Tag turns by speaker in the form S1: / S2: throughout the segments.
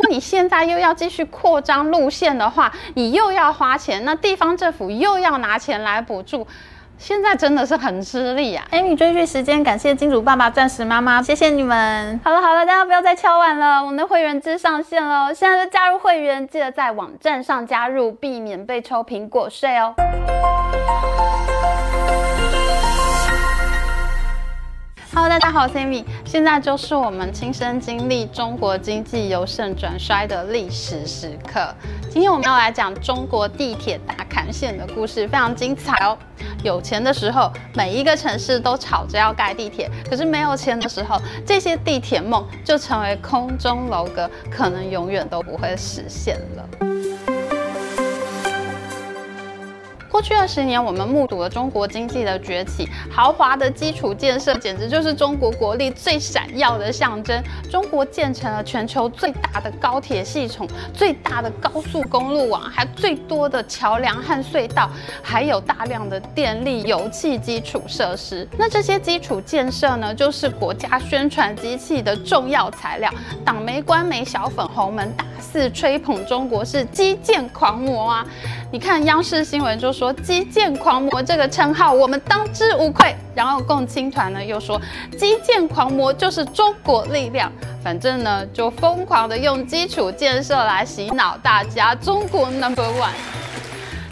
S1: 果你现在又要继续扩张路线的话，你又要花钱，那地方政府又要拿钱来补助。现在真的是很吃力啊！Amy 追剧时间，感谢金主爸爸、钻石妈妈，谢谢你们。好了好了，大家不要再敲碗了，我们的会员制上线了，现在就加入会员，记得在网站上加入，避免被抽苹果税哦。Hello，大家好，我是 Amy，现在就是我们亲身经历中国经济由盛转衰的历史时刻。今天我们要来讲中国地铁大砍线的故事，非常精彩哦。有钱的时候，每一个城市都吵着要盖地铁，可是没有钱的时候，这些地铁梦就成为空中楼阁，可能永远都不会实现了。过去二十年，我们目睹了中国经济的崛起，豪华的基础建设简直就是中国国力最闪耀的象征。中国建成了全球最大的高铁系统、最大的高速公路网，还最多的桥梁和隧道，还有大量的电力、油气基础设施。那这些基础建设呢，就是国家宣传机器的重要材料。党媒、官媒、小粉红们大肆吹捧中国是基建狂魔啊！你看央视新闻就说。基建狂魔这个称号，我们当之无愧。然后共青团呢又说，基建狂魔就是中国力量。反正呢，就疯狂的用基础建设来洗脑大家，中国 Number One。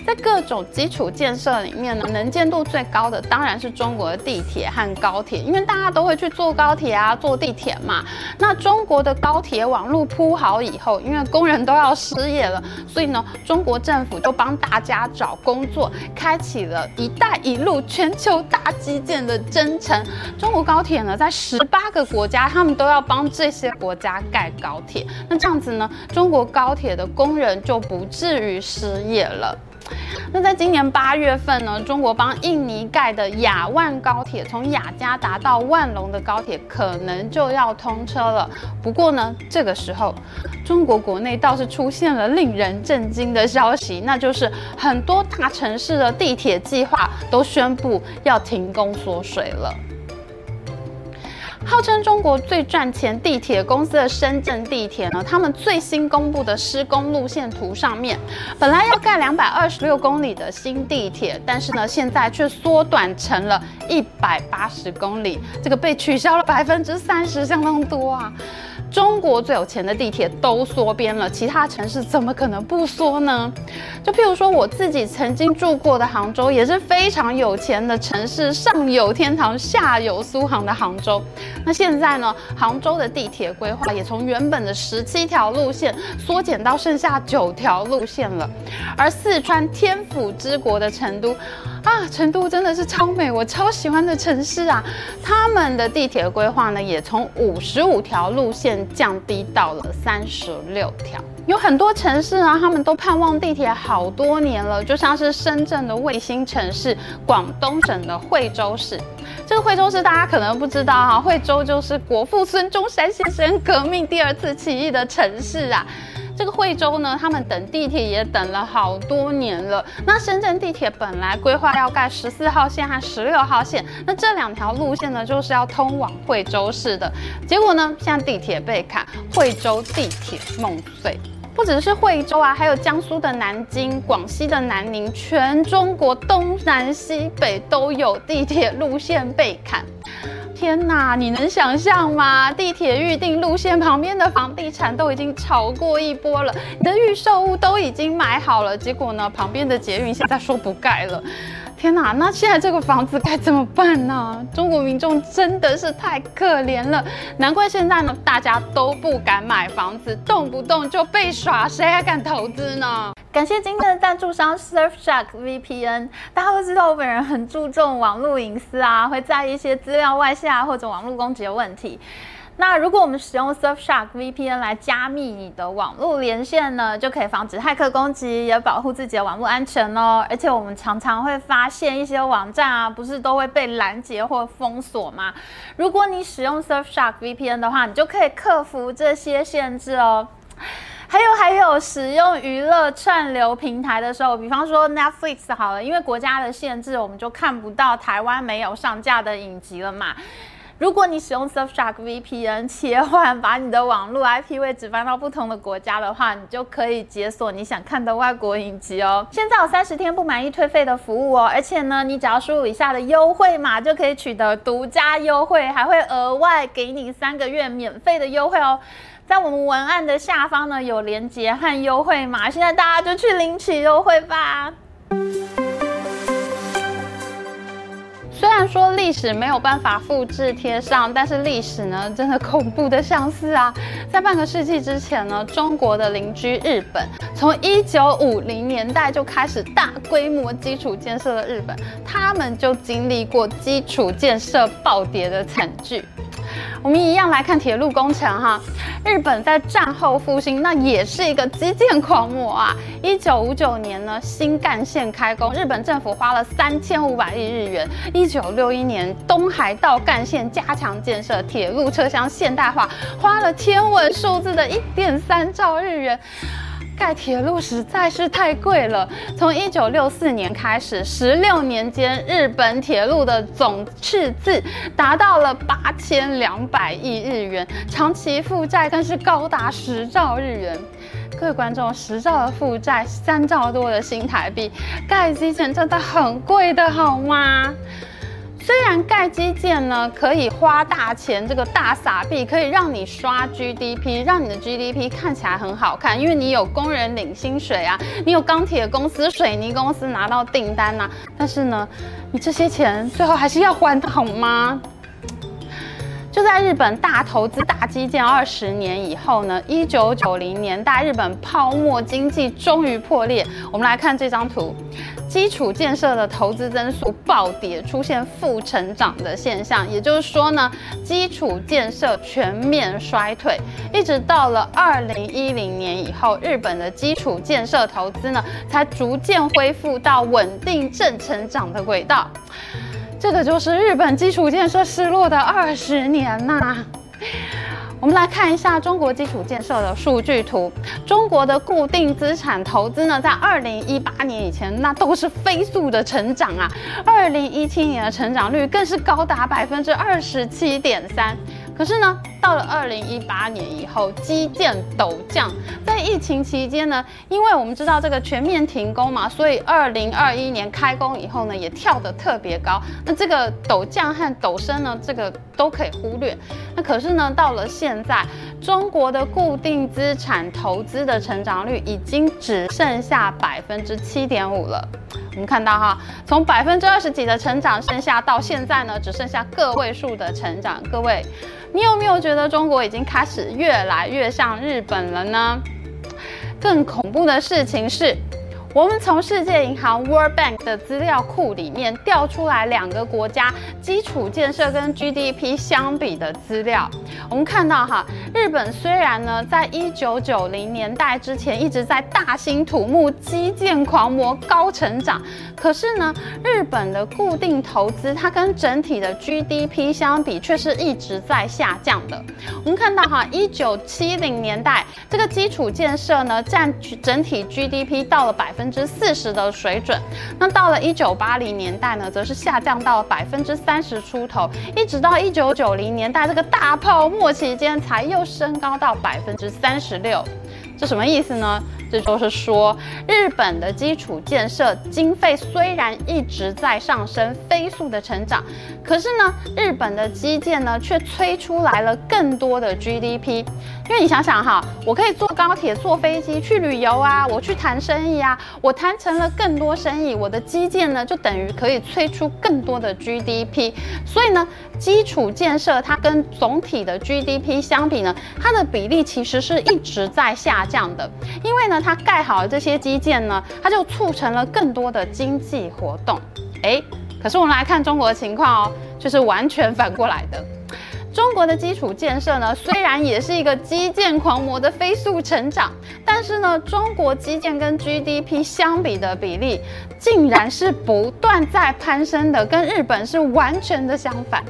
S1: 在各种基础建设里面呢，能见度最高的当然是中国的地铁和高铁，因为大家都会去坐高铁啊，坐地铁嘛。那中国的高铁网路铺好以后，因为工人都要失业了，所以呢，中国政府就帮大家找工作，开启了一带一路全球大基建的征程。中国高铁呢，在十八个国家，他们都要帮这些国家盖高铁。那这样子呢，中国高铁的工人就不至于失业了。那在今年八月份呢，中国帮印尼盖的雅万高铁，从雅加达到万隆的高铁可能就要通车了。不过呢，这个时候中国国内倒是出现了令人震惊的消息，那就是很多大城市的地铁计划都宣布要停工缩水了。号称中国最赚钱地铁公司的深圳地铁呢，他们最新公布的施工路线图上面，本来要盖两百二十六公里的新地铁，但是呢，现在却缩短成了一百八十公里，这个被取消了百分之三十，相当多啊。中国最有钱的地铁都缩编了，其他城市怎么可能不缩呢？就譬如说我自己曾经住过的杭州，也是非常有钱的城市，上有天堂，下有苏杭的杭州。那现在呢，杭州的地铁规划也从原本的十七条路线缩减到剩下九条路线了。而四川天府之国的成都，啊，成都真的是超美，我超喜欢的城市啊！他们的地铁规划呢，也从五十五条路线降低到了三十六条。有很多城市啊，他们都盼望地铁好多年了，就像是深圳的卫星城市，广东省的惠州市。这个惠州市大家可能不知道哈，惠州就是国父孙中山先生革命第二次起义的城市啊。这个惠州呢，他们等地铁也等了好多年了。那深圳地铁本来规划要盖十四号线和十六号线，那这两条路线呢，就是要通往惠州市的。结果呢，现在地铁被砍，惠州地铁梦碎。不只是惠州啊，还有江苏的南京、广西的南宁，全中国东南西北都有地铁路线被砍。天呐，你能想象吗？地铁预定路线旁边的房地产都已经炒过一波了，你的预售屋都已经买好了，结果呢，旁边的捷运现在说不盖了。天哪，那现在这个房子该怎么办呢？中国民众真的是太可怜了，难怪现在呢，大家都不敢买房子，动不动就被耍，谁还敢投资呢？感谢今天的赞助商 Surfshark VPN。大家都知道我本人很注重网络隐私啊，会在一些资料外泄或者网络攻击的问题。那如果我们使用 Surfshark VPN 来加密你的网络连线呢，就可以防止骇客攻击，也保护自己的网络安全哦。而且我们常常会发现一些网站啊，不是都会被拦截或封锁吗？如果你使用 Surfshark VPN 的话，你就可以克服这些限制哦。还有还有，使用娱乐串流平台的时候，比方说 Netflix 好了，因为国家的限制，我们就看不到台湾没有上架的影集了嘛。如果你使用 Surfshark VPN 切换，把你的网络 IP 位置搬到不同的国家的话，你就可以解锁你想看的外国影集哦。现在有三十天不满意退费的服务哦，而且呢，你只要输入以下的优惠码就可以取得独家优惠，还会额外给你三个月免费的优惠哦。在我们文案的下方呢，有链接和优惠码，现在大家就去领取优惠吧。虽然说历史没有办法复制贴上，但是历史呢，真的恐怖的相似啊！在半个世纪之前呢，中国的邻居日本，从一九五零年代就开始大规模基础建设的日本，他们就经历过基础建设暴跌的惨剧。我们一样来看铁路工程哈，日本在战后复兴，那也是一个基建狂魔啊。一九五九年呢，新干线开工，日本政府花了三千五百亿日元。一九六一年，东海道干线加强建设，铁路车厢现代化，花了天文数字的一点三兆日元。盖铁路实在是太贵了。从一九六四年开始，十六年间，日本铁路的总赤字达到了八千两百亿日元，长期负债更是高达十兆日元。各位观众，十兆的负债，三兆多的新台币，盖基建真的很贵的，好吗？虽然盖基建呢可以花大钱，这个大撒币可以让你刷 GDP，让你的 GDP 看起来很好看，因为你有工人领薪水啊，你有钢铁公司、水泥公司拿到订单呐、啊。但是呢，你这些钱最后还是要还的，好吗？就在日本大投资大基建二十年以后呢，一九九零年代日本泡沫经济终于破裂。我们来看这张图。基础建设的投资增速暴跌，出现负成长的现象，也就是说呢，基础建设全面衰退，一直到了二零一零年以后，日本的基础建设投资呢，才逐渐恢复到稳定正成长的轨道。这个就是日本基础建设失落的二十年呐、我们来看一下中国基础建设的数据图。中国的固定资产投资呢，在二零一八年以前，那都是飞速的成长啊。二零一七年的成长率更是高达百分之二十七点三。可是呢，到了二零一八年以后，基建陡降。在疫情期间呢，因为我们知道这个全面停工嘛，所以二零二一年开工以后呢，也跳得特别高。那这个陡降和陡升呢，这个都可以忽略。那可是呢，到了现在，中国的固定资产投资的成长率已经只剩下百分之七点五了。我们看到哈，从百分之二十几的成长，剩下到现在呢，只剩下个位数的成长。各位，你有没有觉得中国已经开始越来越像日本了呢？更恐怖的事情是。我们从世界银行 World Bank 的资料库里面调出来两个国家基础建设跟 GDP 相比的资料。我们看到哈，日本虽然呢，在一九九零年代之前一直在大兴土木、基建狂魔、高成长，可是呢，日本的固定投资它跟整体的 GDP 相比却是一直在下降的。我们看到哈，一九七零年代这个基础建设呢，占整体 GDP 到了百分之四十的水准，那到了一九八零年代呢，则是下降到百分之三十出头，一直到一九九零年代这个大泡沫期间，才又升高到百分之三十六。这什么意思呢？这就是说，日本的基础建设经费虽然一直在上升，飞速的成长，可是呢，日本的基建呢，却催出来了更多的 GDP。因为你想想哈，我可以坐高铁、坐飞机去旅游啊，我去谈生意啊，我谈成了更多生意，我的基建呢，就等于可以催出更多的 GDP。所以呢，基础建设它跟总体的 GDP 相比呢，它的比例其实是一直在下降的。因为呢，它盖好了这些基建呢，它就促成了更多的经济活动。诶，可是我们来看中国的情况哦，就是完全反过来的。中国的基础建设呢，虽然也是一个基建狂魔的飞速成长，但是呢，中国基建跟 GDP 相比的比例，竟然是不断在攀升的，跟日本是完全的相反。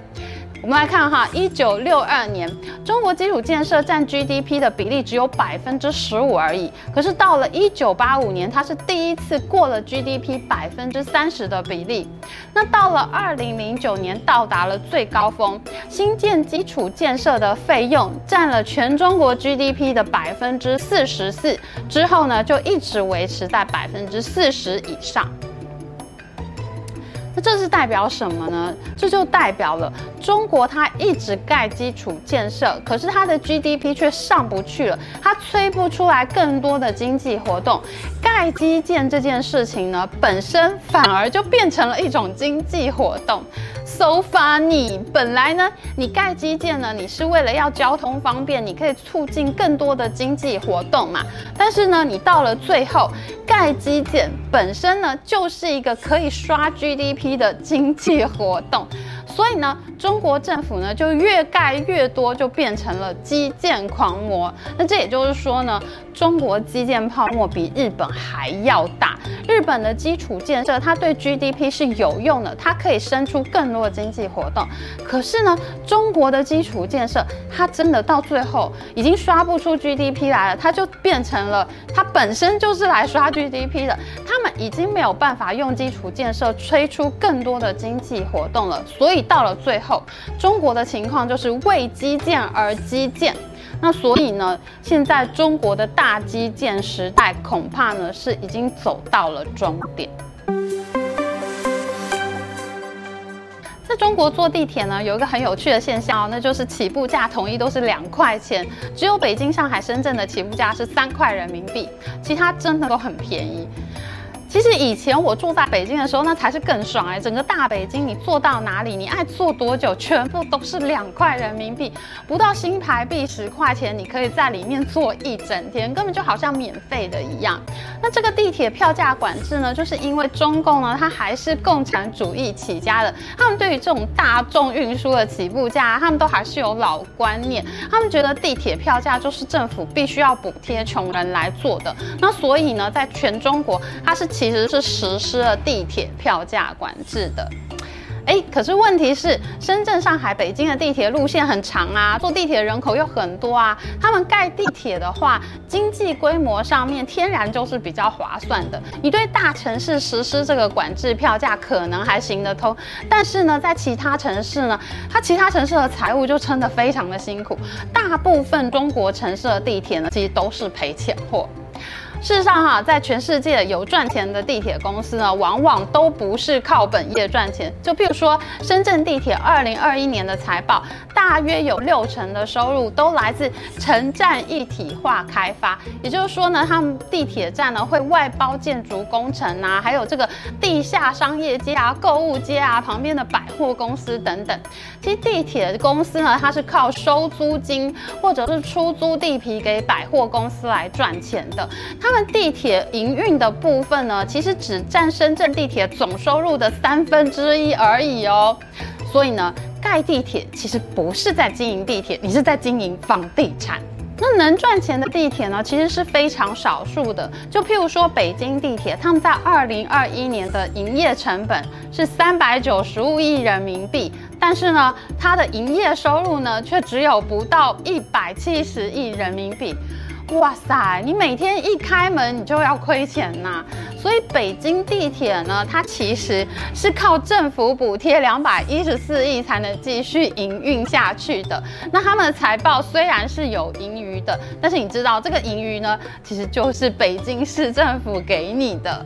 S1: 我们来看哈，一九六二年，中国基础建设占 GDP 的比例只有百分之十五而已。可是到了一九八五年，它是第一次过了 GDP 百分之三十的比例。那到了二零零九年，到达了最高峰，新建基础建设的费用占了全中国 GDP 的百分之四十四。之后呢，就一直维持在百分之四十以上。这是代表什么呢？这就代表了中国它一直盖基础建设，可是它的 GDP 却上不去了，它催不出来更多的经济活动。盖基建这件事情呢，本身反而就变成了一种经济活动。So funny，本来呢，你盖基建呢，你是为了要交通方便，你可以促进更多的经济活动嘛。但是呢，你到了最后，盖基建本身呢，就是一个可以刷 GDP 的经济活动。所以呢，中国政府呢就越盖越多，就变成了基建狂魔。那这也就是说呢，中国基建泡沫比日本还要大。日本的基础建设它对 GDP 是有用的，它可以生出更多的经济活动。可是呢，中国的基础建设它真的到最后已经刷不出 GDP 来了，它就变成了它本身就是来刷 GDP 的。他们已经没有办法用基础建设吹出更多的经济活动了，所以。到了最后，中国的情况就是为基建而基建。那所以呢，现在中国的大基建时代恐怕呢是已经走到了终点。在中国坐地铁呢，有一个很有趣的现象哦，那就是起步价统一都是两块钱，只有北京、上海、深圳的起步价是三块人民币，其他真的都很便宜。其实以前我住在北京的时候，那才是更爽哎！整个大北京，你坐到哪里，你爱坐多久，全部都是两块人民币，不到新台币十块钱，你可以在里面坐一整天，根本就好像免费的一样。那这个地铁票价管制呢，就是因为中共呢，它还是共产主义起家的，他们对于这种大众运输的起步价，他们都还是有老观念，他们觉得地铁票价就是政府必须要补贴穷人来做的。那所以呢，在全中国，它是。其实是实施了地铁票价管制的，哎，可是问题是，深圳、上海、北京的地铁路线很长啊，坐地铁的人口又很多啊，他们盖地铁的话，经济规模上面天然就是比较划算的。你对大城市实施这个管制票价可能还行得通，但是呢，在其他城市呢，它其他城市的财务就撑得非常的辛苦，大部分中国城市的地铁呢，其实都是赔钱货。事实上，哈，在全世界有赚钱的地铁公司呢，往往都不是靠本业赚钱。就譬如说，深圳地铁二零二一年的财报，大约有六成的收入都来自城站一体化开发。也就是说呢，他们地铁站呢会外包建筑工程啊，还有这个地下商业街啊、购物街啊、旁边的百货公司等等。其实地铁公司呢，它是靠收租金或者是出租地皮给百货公司来赚钱的。他们地铁营运的部分呢，其实只占深圳地铁总收入的三分之一而已哦。所以呢，盖地铁其实不是在经营地铁，你是在经营房地产。那能赚钱的地铁呢，其实是非常少数的。就譬如说北京地铁，他们在二零二一年的营业成本是三百九十五亿人民币，但是呢，它的营业收入呢，却只有不到一百七十亿人民币。哇塞，你每天一开门你就要亏钱呐，所以北京地铁呢，它其实是靠政府补贴两百一十四亿才能继续营运下去的。那他们的财报虽然是有盈余的，但是你知道这个盈余呢，其实就是北京市政府给你的。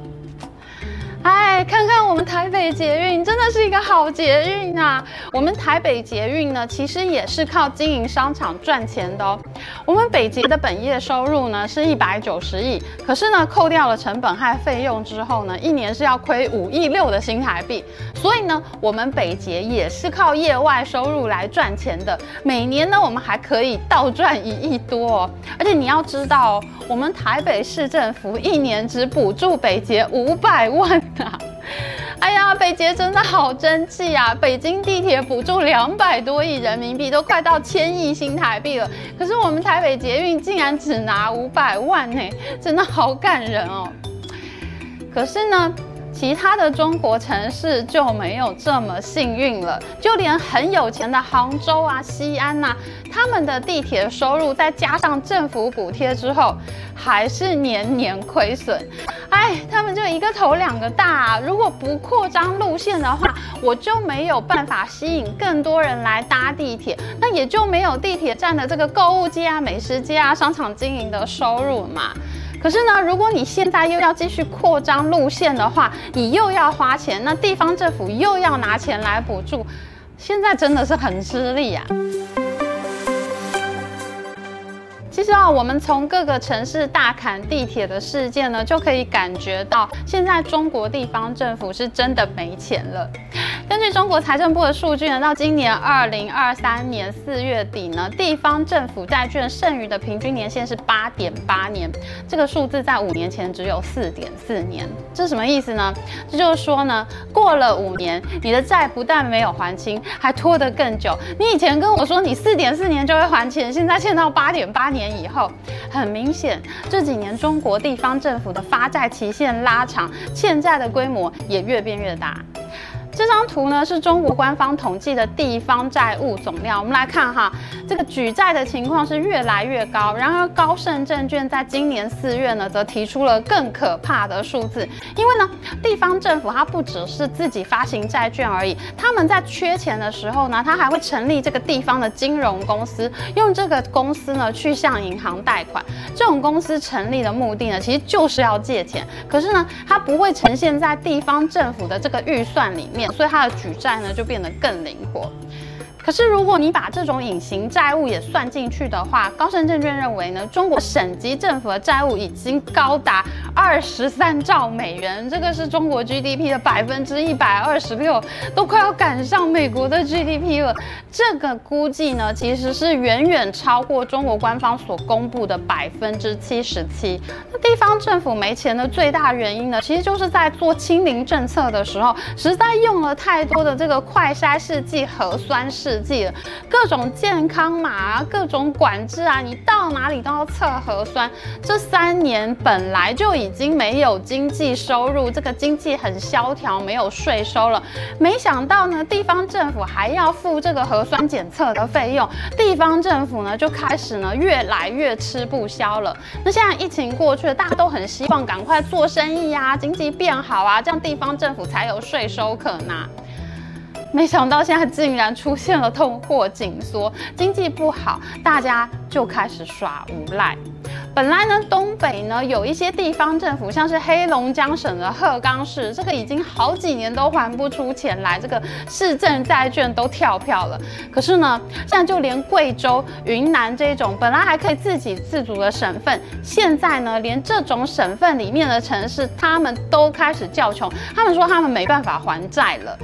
S1: 哎，看看我们台北捷运，真的是一个好捷运啊！我们台北捷运呢，其实也是靠经营商场赚钱的哦。我们北捷的本业收入呢是一百九十亿，可是呢，扣掉了成本和费用之后呢，一年是要亏五亿六的新台币。所以呢，我们北捷也是靠业外收入来赚钱的。每年呢，我们还可以倒赚一亿多哦。而且你要知道，我们台北市政府一年只补助北捷五百万。哎呀，北捷真的好争气啊！北京地铁补助两百多亿人民币，都快到千亿新台币了。可是我们台北捷运竟然只拿五百万呢，真的好感人哦。可是呢，其他的中国城市就没有这么幸运了。就连很有钱的杭州啊、西安呐、他们的地铁收入再加上政府补贴之后，还是年年亏损。哎，他们就一个头两个大啊！如果不扩张路线的话，我就没有办法吸引更多人来搭地铁，那也就没有地铁站的这个购物街啊、美食街啊、商场经营的收入嘛。可是呢，如果你现在又要继续扩张路线的话，你又要花钱，那地方政府又要拿钱来补助，现在真的是很吃力啊。其实啊，我们从各个城市大砍地铁的事件呢，就可以感觉到，现在中国地方政府是真的没钱了。据中国财政部的数据呢，到今年二零二三年四月底呢，地方政府债券剩余的平均年限是八点八年，这个数字在五年前只有四点四年。这什么意思呢？这就是说呢，过了五年，你的债不但没有还清，还拖得更久。你以前跟我说你四点四年就会还钱，现在欠到八点八年以后，很明显这几年中国地方政府的发债期限拉长，欠债的规模也越变越大。这张图呢，是中国官方统计的地方债务总量。我们来看哈，这个举债的情况是越来越高。然而高盛证券在今年四月呢，则提出了更可怕的数字。因为呢，地方政府它不只是自己发行债券而已，他们在缺钱的时候呢，他还会成立这个地方的金融公司，用这个公司呢去向银行贷款。这种公司成立的目的呢，其实就是要借钱。可是呢，它不会呈现在地方政府的这个预算里面。所以它的举债呢就变得更灵活。可是，如果你把这种隐形债务也算进去的话，高盛证券认为呢，中国省级政府的债务已经高达二十三兆美元，这个是中国 GDP 的百分之一百二十六，都快要赶上美国的 GDP 了。这个估计呢，其实是远远超过中国官方所公布的百分之七十七。那地方政府没钱的最大原因呢，其实就是在做清零政策的时候，实在用了太多的这个快筛试剂、核酸试。实际各种健康码啊，各种管制啊，你到哪里都要测核酸。这三年本来就已经没有经济收入，这个经济很萧条，没有税收了。没想到呢，地方政府还要付这个核酸检测的费用，地方政府呢就开始呢越来越吃不消了。那现在疫情过去了，大家都很希望赶快做生意啊，经济变好啊，这样地方政府才有税收可拿。没想到现在竟然出现了通货紧缩，经济不好，大家就开始耍无赖。本来呢，东北呢有一些地方政府，像是黑龙江省的鹤岗市，这个已经好几年都还不出钱来，这个市政债券都跳票了。可是呢，现在就连贵州、云南这种本来还可以自给自足的省份，现在呢，连这种省份里面的城市，他们都开始叫穷，他们说他们没办法还债了。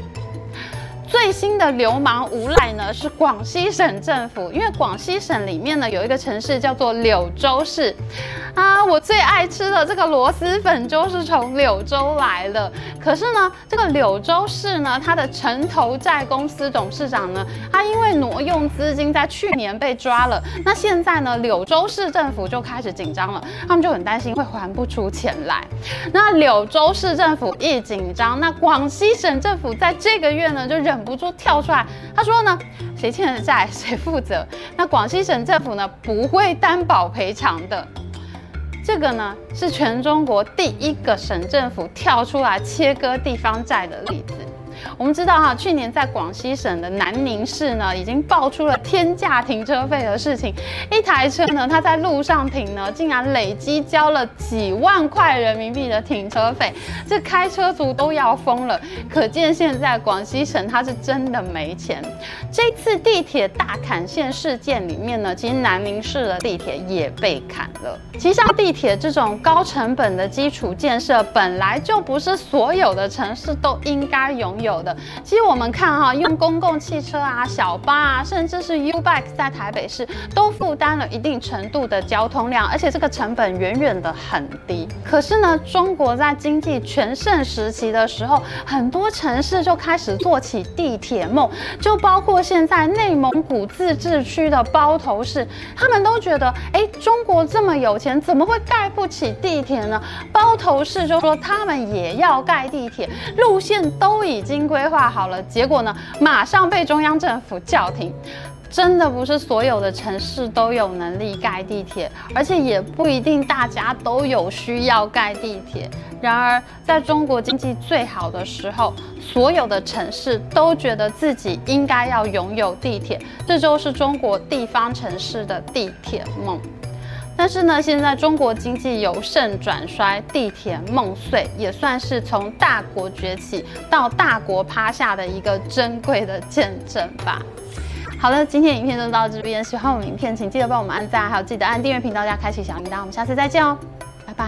S1: 最新的流氓无赖呢，是广西省政府，因为广西省里面呢有一个城市叫做柳州市，啊，我最爱吃的这个螺蛳粉就是从柳州来的。可是呢，这个柳州市呢，它的城投债公司董事长呢，他因为挪用资金，在去年被抓了。那现在呢，柳州市政府就开始紧张了，他们就很担心会还不出钱来。那柳州市政府一紧张，那广西省政府在这个月呢就忍。忍不住跳出来，他说呢，谁欠的债谁负责。那广西省政府呢不会担保赔偿的。这个呢是全中国第一个省政府跳出来切割地方债的例子。我们知道哈，去年在广西省的南宁市呢，已经爆出了天价停车费的事情。一台车呢，它在路上停呢，竟然累积交了几万块人民币的停车费，这开车族都要疯了。可见现在广西省它是真的没钱。这次地铁大砍线事件里面呢，其实南宁市的地铁也被砍了。其实像地铁这种高成本的基础建设，本来就不是所有的城市都应该拥有。有的。其实我们看哈，用公共汽车啊、小巴啊，甚至是 U-Bike 在台北市都负担了一定程度的交通量，而且这个成本远远的很低。可是呢，中国在经济全盛时期的时候，很多城市就开始做起地铁梦，就包括现在内蒙古自治区的包头市，他们都觉得，哎，中国这么有钱，怎么会盖不起地铁呢？包头市就说他们也要盖地铁，路线都已经规划好了，结果呢，马上被中央政府叫停。真的不是所有的城市都有能力盖地铁，而且也不一定大家都有需要盖地铁。然而，在中国经济最好的时候，所有的城市都觉得自己应该要拥有地铁，这就是中国地方城市的地铁梦。但是呢，现在中国经济由盛转衰，地铁梦碎，也算是从大国崛起到大国趴下的一个珍贵的见证吧。好了，今天影片就到这边，喜欢我们影片，请记得帮我们按赞，还有记得按订阅频道加开启小铃铛，我们下次再见哦。拜拜